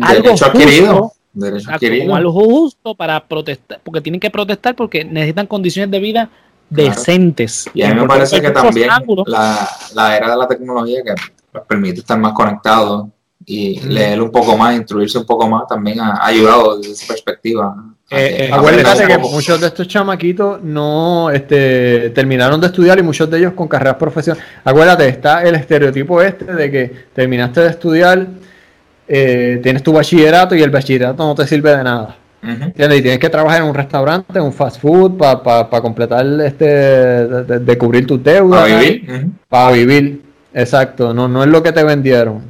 algo adquirido. Derecho algo justo para protestar, porque tienen que protestar porque necesitan condiciones de vida decentes. Y a mí me parece que también la, la, era de la tecnología que nos permite estar más conectados y leer un poco más, instruirse un poco más, también ha ayudado desde esa perspectiva. Eh, eh, acuérdate que muchos de estos chamaquitos no este, terminaron de estudiar y muchos de ellos con carreras profesionales. Acuérdate, está el estereotipo este de que terminaste de estudiar eh, tienes tu bachillerato y el bachillerato no te sirve de nada. Y tienes que trabajar en un restaurante, en un fast food, para completar este, de, cubrir tus deudas. Para vivir. Para vivir, exacto. No, no es lo que te vendieron.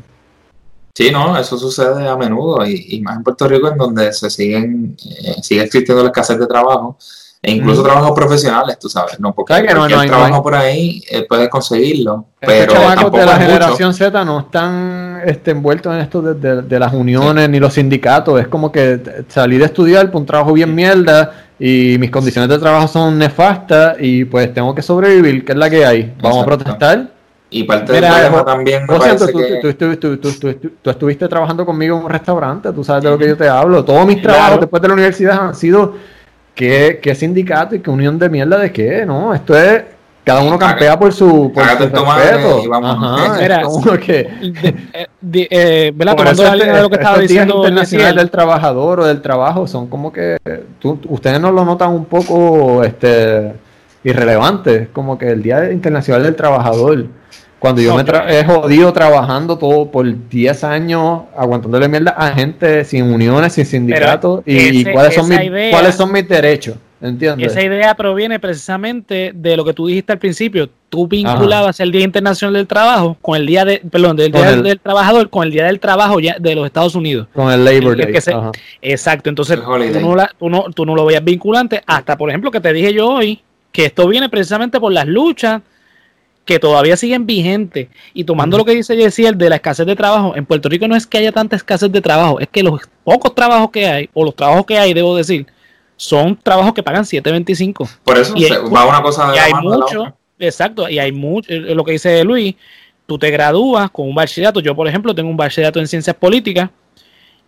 Sí, no, eso sucede a menudo y, más en Puerto Rico en donde se siguen, eh, sigue existiendo la escasez de trabajo e incluso trabajos profesionales, tú sabes, no porque que no, no trabajo por ahí eh, puedes conseguirlo, pero tampoco de la generación Z no están este, envueltos en esto de, las uniones ni los sindicatos, es como que salí de estudiar por un trabajo bien mierda y mis condiciones de trabajo son nefastas y pues tengo que sobrevivir, que es la que hay, vamos a protestar. Y parte del problema también tú, estuviste trabajando conmigo en un restaurante, tú sabes de lo que yo te hablo. Todos mis trabajos después de la universidad han sido ¿Qué, sindicato y qué unión de mierda de qué? No, esto es cada uno campea por su, por su respeto. Ajá, como que- De- eh, de- eh, ¿verdad? Por Tomando la línea de lo que estaba diciendo internacionales del trabajador o del trabajo son como que tú- ustedes no lo notan un poco este irrelevantes, como que el Día Internacional del Trabajador, cuando yo No, me tra- he jodido trabajando todo por 10 años, aguantándole mierda a gente sin uniones, sin sindicatos, y, ese- cuáles, son mis, idea- cuáles son mis derechos, ¿entiendes? Esa idea proviene precisamente de lo que tú dijiste al principio. Tú vinculabas el Día Internacional del Trabajo con el Día de, perdón, del Día el- del Trabajador con el Día del Trabajo ya de los Estados Unidos. Con el Labor Day. que se- ajá. Exacto, entonces tú no, la- tú, no, tú no lo veías vinculante hasta, por ejemplo, que te dije yo hoy, que esto viene precisamente por las luchas que todavía siguen vigentes. Y tomando lo que dice Yesiel de la escasez de trabajo, en Puerto Rico no es que haya tanta escasez de trabajo, es que los pocos trabajos que hay, o los trabajos que hay, debo decir, son trabajos que pagan 7.25. Por eso Y se- hay- va una cosa de Y la hay mano de la mucho, exacto, y hay mucho, eh, lo que dice Luis, tú te gradúas con un bachillerato, yo por ejemplo tengo un bachillerato en ciencias políticas,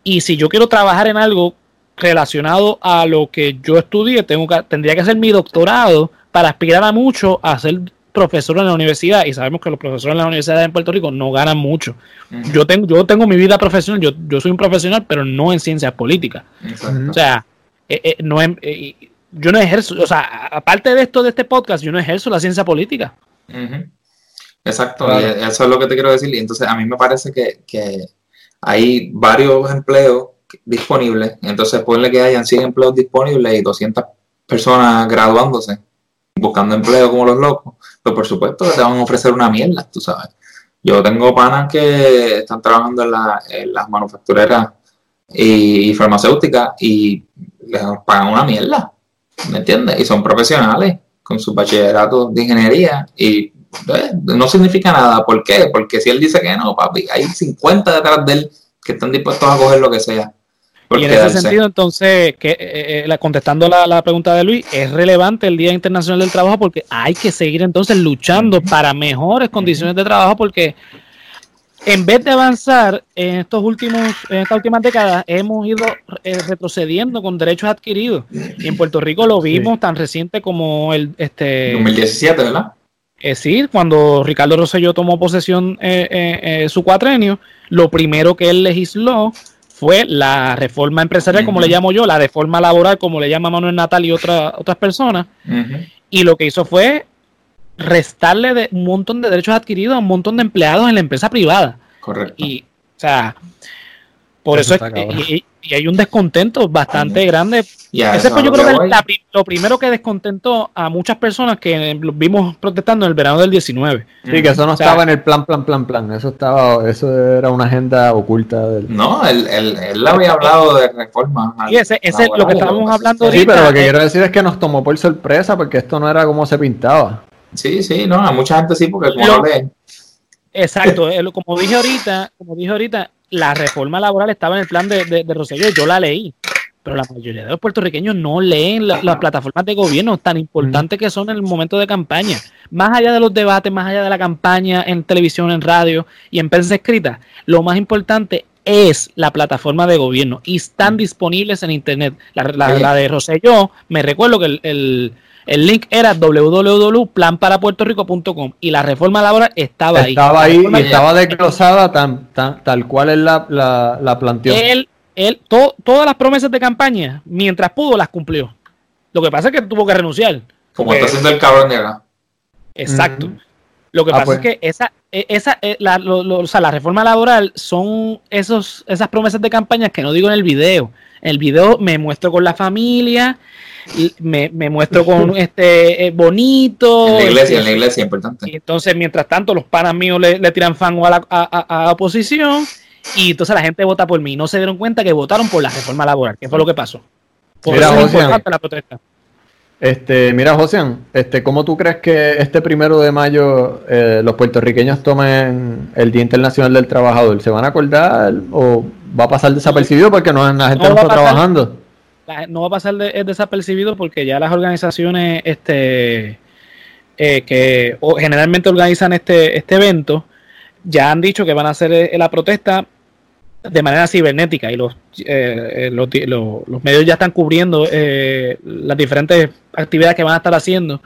y si yo quiero trabajar en algo relacionado a lo que yo estudié, tengo que, tendría que hacer mi doctorado para aspirar a mucho a ser profesor en la universidad, y sabemos que los profesores en la universidad en Puerto Rico no ganan mucho. Yo tengo, yo tengo mi vida profesional, yo, yo soy un profesional, pero no en ciencias políticas. exacto. O sea, eh, eh, no em- eh, yo no ejerzo, o sea, aparte de esto de este podcast, yo no ejerzo la ciencia política. Exacto, Claro. y eso es lo que te quiero decir. Y entonces a mí me parece que, que hay varios empleos disponibles. Entonces ponle que hayan 100 empleos disponibles y 200 personas graduándose, buscando empleo como los locos. Pues por supuesto que te van a ofrecer una mierda, tú sabes. Yo tengo panas que están trabajando en, la- en las manufactureras y, y farmacéuticas y les pagan una mierda, ¿me entiendes? Y son profesionales con su bachillerato de ingeniería y eh, no significa nada. ¿Por qué? Porque si él dice que no, papi, hay 50 detrás de él que están dispuestos a coger lo que sea. Y en ese sentido, entonces, que, eh, eh, contestando la, la pregunta de Luis, es relevante el Día Internacional del Trabajo porque hay que seguir entonces luchando para mejores condiciones de trabajo porque en vez de avanzar en estos últimos, en estas últimas décadas, hemos ido eh, retrocediendo con derechos adquiridos. Y en Puerto Rico lo vimos tan reciente como el este 2017, ¿verdad? Es decir, cuando Ricardo Rosselló tomó posesión eh, su cuatrenio, lo primero que él legisló fue la reforma empresarial, como le llamo yo, la reforma laboral, como le llama Manuel Natal y otra- otras personas, y lo que hizo fue restarle de un montón de derechos adquiridos a un montón de empleados en la empresa privada. Correcto. Y, o sea, por Eso es, y, y hay un descontento bastante grande Y a ese eso fue es yo lo creo que la lo primero que descontentó a muchas personas que vimos protestando en el verano del 19. Sí, que eso no O sea, estaba en el plan, plan, plan, plan. Eso estaba, eso era una agenda oculta del. No, él, él, él había hablado de reformas. Y ese, ese es lo que estábamos hablando Sí, ahorita. pero lo que eh, quiero decir es que nos tomó por sorpresa porque esto no era como se pintaba. Sí, sí, no, a mucha gente sí, porque como Lo-. Exacto, eh, lo- como dije ahorita, como dije ahorita, la reforma laboral estaba en el plan de, de, de Rosselló, yo la leí, pero la mayoría de los puertorriqueños no leen la- las plataformas de gobierno tan importantes que son en el momento de campaña. Más allá de los debates, más allá de la campaña en televisión, en radio y en prensa escrita, lo más importante es la plataforma de gobierno y están disponibles en internet. La, la- Oye. la de Rosselló, me recuerdo que el, el- el link era www.planparapuertorico.com y la reforma laboral estaba ahí. Estaba ahí y estaba desglosada tan, tan, tal cual él la, la, la planteó. él, él to- todas las promesas de campaña, mientras pudo, las cumplió. Lo que pasa es que tuvo que renunciar. Como está haciendo el cabrón de acá. Exacto. Lo que Ah, pasa pues. es que esa, e- esa, eh, la, lo- lo- o sea, la reforma laboral son esos, esas promesas de campaña que no digo en el video. En el video me muestro con la familia, y me, me muestro con este eh, bonito. En la iglesia, en la iglesia, importante. Y entonces, mientras tanto, los panas míos le, le tiran fango a la, a, a- oposición y entonces la gente vota por mí. No se dieron cuenta que votaron por la reforma laboral, que fue lo que pasó. Por Mira, eso es importante la protesta. Este, mira, José, este, ¿cómo tú crees que este primero de mayo eh, los puertorriqueños tomen el Día Internacional del Trabajador? ¿Se van a acordar o va a pasar desapercibido porque no, la gente No está pasar. trabajando? No va a pasar de- es desapercibido porque ya las organizaciones este, eh, que o- generalmente organizan este, este evento ya han dicho que van a hacer eh, la protesta de manera cibernética y los, eh, los, di- lo- los medios ya están cubriendo eh, las diferentes actividades que van a estar haciendo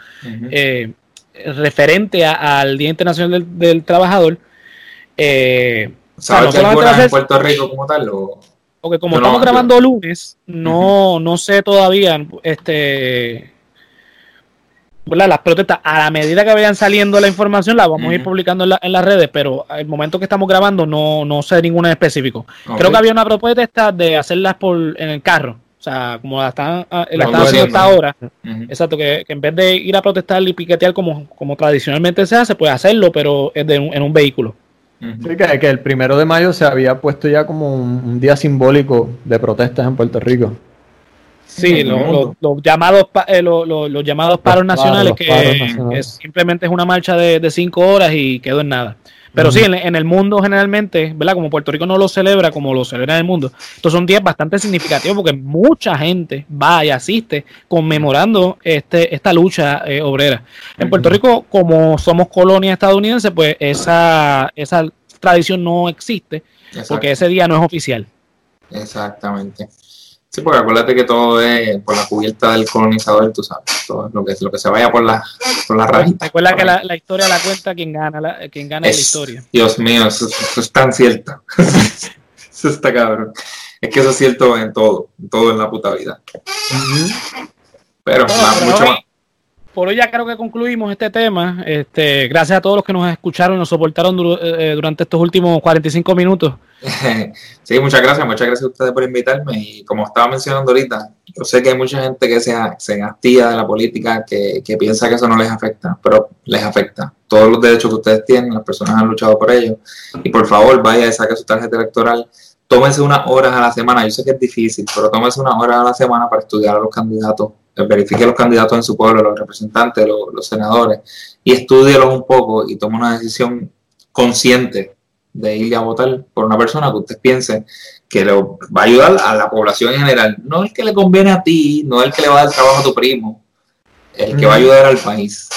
eh, referente al Día Internacional del, Trabajador. Eh, ¿Sabes que en Puerto Rico como tal? O... Porque como estamos grabando lunes, no, no sé todavía este las protestas, a la medida que vayan saliendo la información, la vamos a ir publicando en, las redes, pero al momento que estamos grabando no, no sé ninguna en específico. Creo que había una propuesta de hacerlas por en el carro. O sea, como la están, ah, la están haciendo hasta ahora. Exacto, que, en vez de ir a protestar y piquetear como, como tradicionalmente se hace, puede hacerlo, pero es de en un vehículo. Sí, que, que, el primero de mayo se había puesto ya como un día simbólico de protestas en Puerto Rico. Sí, los, llamados eh, los, llamados paros nacionales, que, simplemente es una marcha de, cinco horas y quedó en nada. Pero sí, en, el mundo generalmente, ¿verdad? Como Puerto Rico no lo celebra como lo celebra en el mundo, estos son días bastante significativos porque mucha gente va y asiste conmemorando este, esta lucha eh, obrera. En Puerto Rico, como somos colonia estadounidense, pues esa, esa tradición no existe porque ese día no es oficial. Exactamente. Sí, porque acuérdate que todo es por la cubierta del colonizador, tú sabes, todo lo que, lo que se vaya por la, por la. Recuerda que la, historia la cuenta quien gana, la, quien gana es, la historia. Dios mío, eso, es tan cierto. eso está cabrón. Es que eso es cierto en todo, en todo en la puta vida. Pero, mucho más por hoy ya creo que concluimos este tema. Este, gracias a todos los que nos escucharon y nos soportaron eh, durante estos últimos 45 minutos. Sí, muchas gracias, muchas gracias a ustedes por invitarme. Y como estaba mencionando ahorita, yo sé que hay mucha gente que se, se hastía de la política, que, que piensa que eso no les afecta, pero les afecta. Todos los derechos que ustedes tienen, las personas han luchado por ellos. Y por favor, vaya y saque su tarjeta electoral tómense unas horas a la semana, yo sé que es difícil, pero tómense unas horas a la semana para estudiar a los candidatos, eh, verifique los candidatos en su pueblo, los representantes, los, senadores, y estudienlos un poco y tome una decisión consciente de ir a votar por una persona que usted piense que le va a ayudar a la población en general. No el que le conviene a ti, no el que le va a dar trabajo a tu primo, el que va a ayudar al país.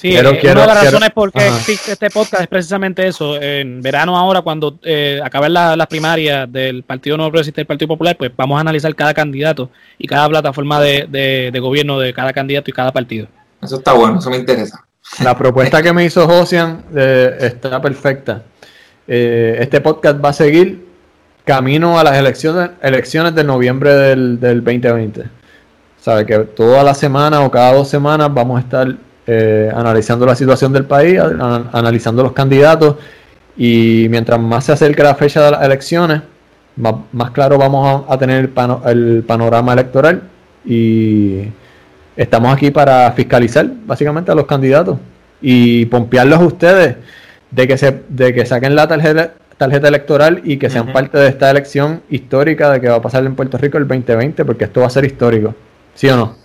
Sí, una de las razones por qué existe este podcast es precisamente eso. En verano ahora, cuando eh, acaben las primarias del Partido Nuevo Progresista y del Partido Popular, pues vamos a analizar cada candidato y cada plataforma de, gobierno de cada candidato y cada partido. Eso está bueno, eso me interesa. La propuesta que me hizo Josian eh, está perfecta. Eh, este podcast va a seguir camino a las elecciones, elecciones de noviembre del, del 2020. Sabe que toda la semana o cada dos semanas vamos a estar eh, analizando la situación del país, analizando los candidatos. Y mientras más se acerque la fecha de las elecciones, más, claro vamos a, tener el, panorama electoral. Y estamos aquí para fiscalizar básicamente a los candidatos y pompearlos a ustedes de que, se, de que saquen la tarjeta, tarjeta electoral y que sean parte de esta elección histórica de que va a pasar en Puerto Rico el 2020, porque esto va a ser histórico. ¿Sí o no?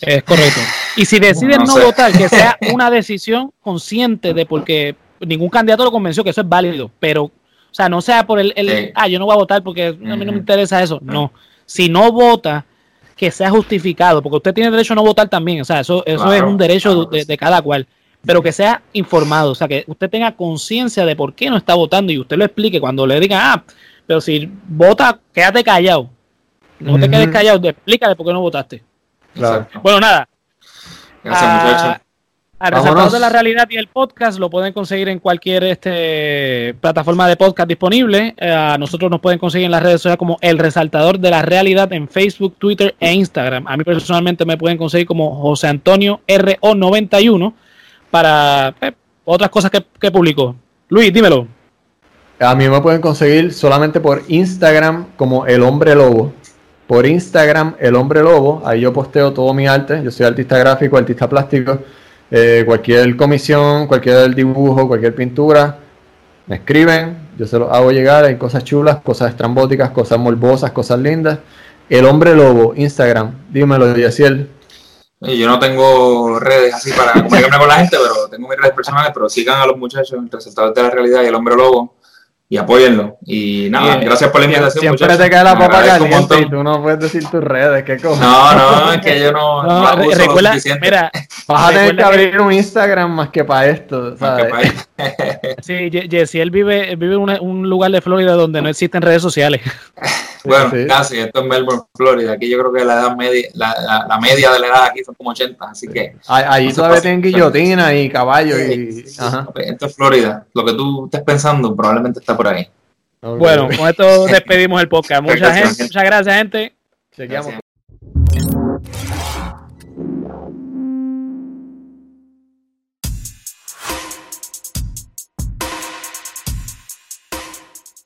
Es correcto. Y si deciden no, votar, que sea una decisión consciente de porque ningún candidato lo convenció que eso es válido, pero, o sea, no sea por el, el ah, yo no voy a votar porque a mí no me interesa eso. No. Si no vota, que sea justificado, porque usted tiene derecho a no votar también, o sea, eso, eso es un derecho de, cada cual, pero que sea informado, o sea, que usted tenga conciencia de por qué no está votando y usted lo explique cuando le diga, ah, pero si vota, quédate callado. No te quedes callado, explícale por qué no votaste. Bueno, nada. Gracias, ah, muchachos. A de la Realidad y el podcast lo pueden conseguir en cualquier este, plataforma de podcast disponible. Eh, a nosotros nos pueden conseguir en las redes sociales como El Resaltador de la Realidad en Facebook, Twitter e Instagram. A mí personalmente me pueden conseguir como José Antonio RO91 para eh, otras cosas que, que publico. Luis, dímelo. A mí me pueden conseguir solamente por Instagram como El Hombre Lobo por Instagram, El Hombre Lobo. Ahí yo posteo todo mi arte. Yo soy artista gráfico, artista plástico. Eh, cualquier comisión, cualquier dibujo, cualquier pintura, me escriben. Yo se los hago llegar. Hay cosas chulas, cosas estrambóticas, cosas morbosas, cosas lindas. El Hombre Lobo, Instagram. Dímelo, Yaciel. Yo no tengo redes así para comunicarme con la gente, pero tengo mis redes personales. Pero sigan a los muchachos, el resultado de la realidad y el hombre lobo y apóyenlo. Y nada, gracias por la invitación. Siempre te cae la papa caliente y tú no puedes decir tus redes, ¿qué cojones? No, no, es que yo no. no, no recuerda, mira, vas a tener que abrir un Instagram más que para esto, ¿sabes? sí, Jesse, él vive, vive en un lugar de Florida donde no existen redes sociales. Bueno, casi, esto es Melbourne, Florida. Aquí yo creo que la edad media, la, la, media de la edad aquí son como 80, así que. Ahí todavía tienen guillotina y caballos y. Esto es Florida. Lo que tú estés pensando probablemente está por ahí. Bueno, con esto despedimos el podcast. Mucha gente, muchas gracias, gente. Chequeamos.